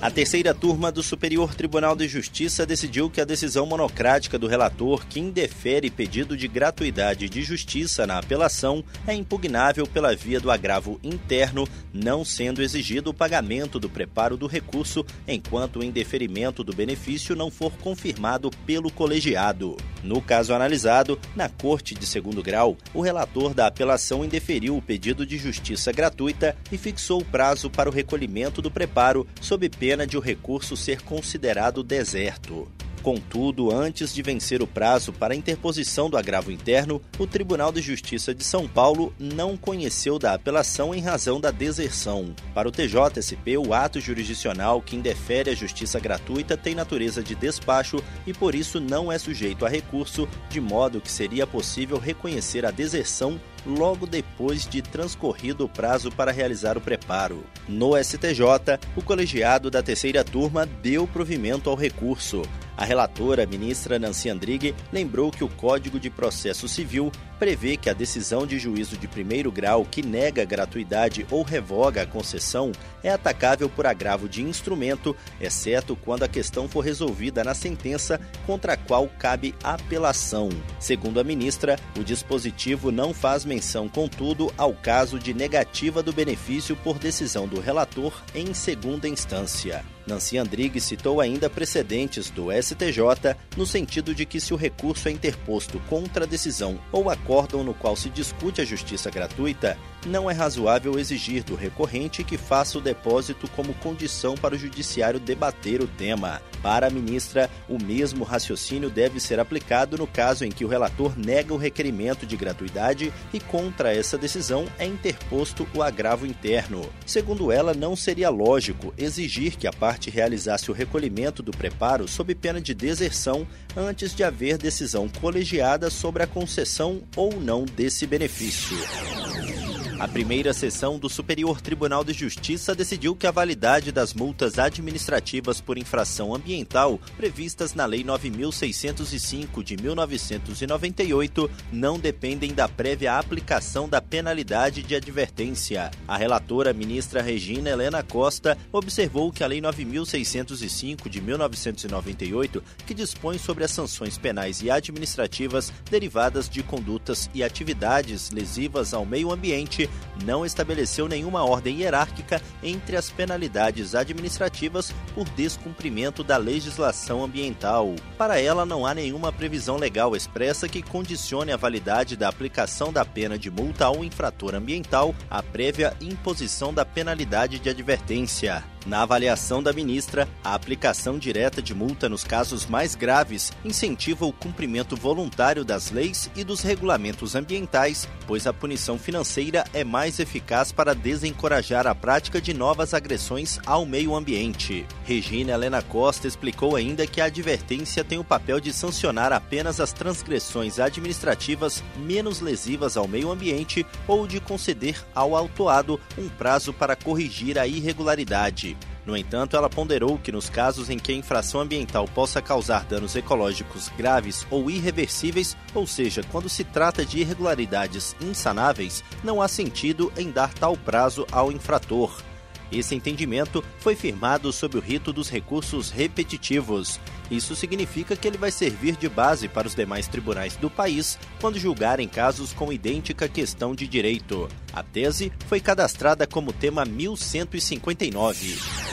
A terceira turma do Superior Tribunal de Justiça decidiu que a decisão monocrática do relator que indefere pedido de gratuidade de justiça na apelação é impugnável pela via do agravo interno, não sendo exigido o pagamento do preparo do recurso enquanto o indeferimento do benefício não for confirmado pelo colegiado. No caso analisado, na Corte de Segundo Grau, o relator da apelação indeferiu o pedido de justiça gratuita e fixou o prazo para o recolhimento do preparo sob pena de o recurso ser considerado deserto. Contudo, antes de vencer o prazo para interposição do agravo interno, o Tribunal de Justiça de São Paulo não conheceu da apelação em razão da deserção. Para o TJSP, o ato jurisdicional que indefere a justiça gratuita tem natureza de despacho e por isso não é sujeito a recurso, de modo que seria possível reconhecer a deserção logo depois de transcorrido o prazo para realizar o preparo. No STJ, o colegiado da terceira turma deu provimento ao recurso. A relatora, ministra Nancy Andrighi, lembrou que o Código de Processo Civil prevê que a decisão de juízo de primeiro grau que nega gratuidade ou revoga a concessão é atacável por agravo de instrumento, exceto quando a questão for resolvida na sentença contra a qual cabe apelação. Segundo a ministra, o dispositivo não faz menção, contudo, ao caso de negativa do benefício por decisão do relator em segunda instância. Nancy Andrigues citou ainda precedentes do STJ no sentido de que se o recurso é interposto contra a decisão ou acórdão no qual se discute a justiça gratuita, não é razoável exigir do recorrente que faça o depósito como condição para o judiciário debater o tema. Para a ministra, o mesmo raciocínio deve ser aplicado no caso em que o relator nega o requerimento de gratuidade e contra essa decisão é interposto o agravo interno. Segundo ela, não seria lógico exigir que a parte realizasse o recolhimento do preparo sob pena de deserção antes de haver decisão colegiada sobre a concessão ou não desse benefício. A primeira sessão do Superior Tribunal de Justiça decidiu que a validade das multas administrativas por infração ambiental previstas na Lei 9605 de 1998 não dependem da prévia aplicação da penalidade de advertência. A relatora ministra Regina Helena Costa observou que a Lei 9605 de 1998, que dispõe sobre as sanções penais e administrativas derivadas de condutas e atividades lesivas ao meio ambiente, não estabeleceu nenhuma ordem hierárquica entre as penalidades administrativas por descumprimento da legislação ambiental. Para ela, não há nenhuma previsão legal expressa que condicione a validade da aplicação da pena de multa ao infrator ambiental à prévia imposição da penalidade de advertência. Na avaliação da ministra, a aplicação direta de multa nos casos mais graves incentiva o cumprimento voluntário das leis e dos regulamentos ambientais, pois a punição financeira é mais eficaz para desencorajar a prática de novas agressões ao meio ambiente. Regina Helena Costa explicou ainda que a advertência tem o papel de sancionar apenas as transgressões administrativas menos lesivas ao meio ambiente ou de conceder ao autuado um prazo para corrigir a irregularidade. No entanto, ela ponderou que nos casos em que a infração ambiental possa causar danos ecológicos graves ou irreversíveis, ou seja, quando se trata de irregularidades insanáveis, não há sentido em dar tal prazo ao infrator. Esse entendimento foi firmado sob o rito dos recursos repetitivos. Isso significa que ele vai servir de base para os demais tribunais do país quando julgarem casos com idêntica questão de direito. A tese foi cadastrada como tema 1159.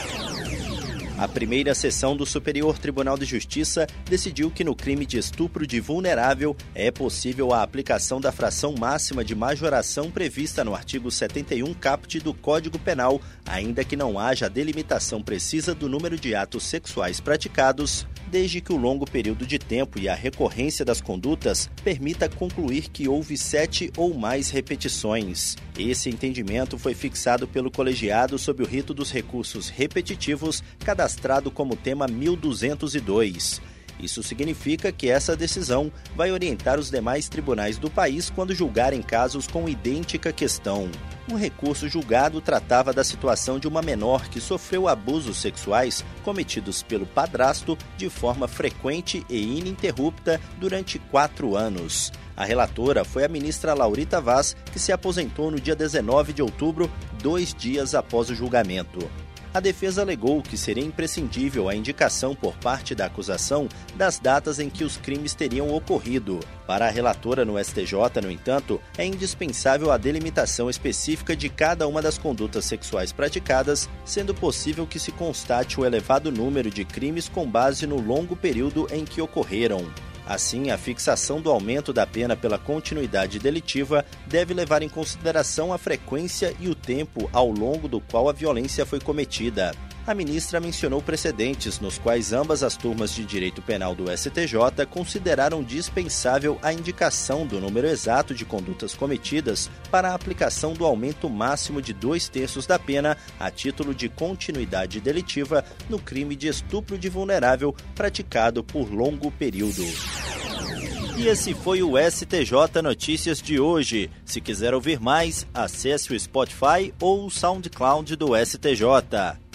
A primeira sessão do Superior Tribunal de Justiça decidiu que no crime de estupro de vulnerável é possível a aplicação da fração máxima de majoração prevista no artigo 71 caput do Código Penal, ainda que não haja delimitação precisa do número de atos sexuais praticados, desde que o longo período de tempo e a recorrência das condutas permita concluir que houve sete ou mais repetições. Esse entendimento foi fixado pelo colegiado sob o rito dos recursos repetitivos, cadastrado como tema 1202. Isso significa que essa decisão vai orientar os demais tribunais do país quando julgarem casos com idêntica questão. Um recurso julgado tratava da situação de uma menor que sofreu abusos sexuais cometidos pelo padrasto de forma frequente e ininterrupta durante quatro anos. A relatora foi a ministra Laurita Vaz, que se aposentou no dia 19 de outubro, dois dias após o julgamento a defesa alegou que seria imprescindível a indicação por parte da acusação das datas em que os crimes teriam ocorrido. Para a relatora no STJ, no entanto, é indispensável a delimitação específica de cada uma das condutas sexuais praticadas, sendo possível que se constate o elevado número de crimes com base no longo período em que ocorreram. Assim, a fixação do aumento da pena pela continuidade delitiva deve levar em consideração a frequência e o tempo ao longo do qual a violência foi cometida. A ministra mencionou precedentes nos quais ambas as turmas de direito penal do STJ consideraram dispensável a indicação do número exato de condutas cometidas para a aplicação do aumento máximo de dois terços da pena a título de continuidade delitiva no crime de estupro de vulnerável praticado por longo período. E esse foi o STJ Notícias de hoje. Se quiser ouvir mais, acesse o Spotify ou o SoundCloud do STJ.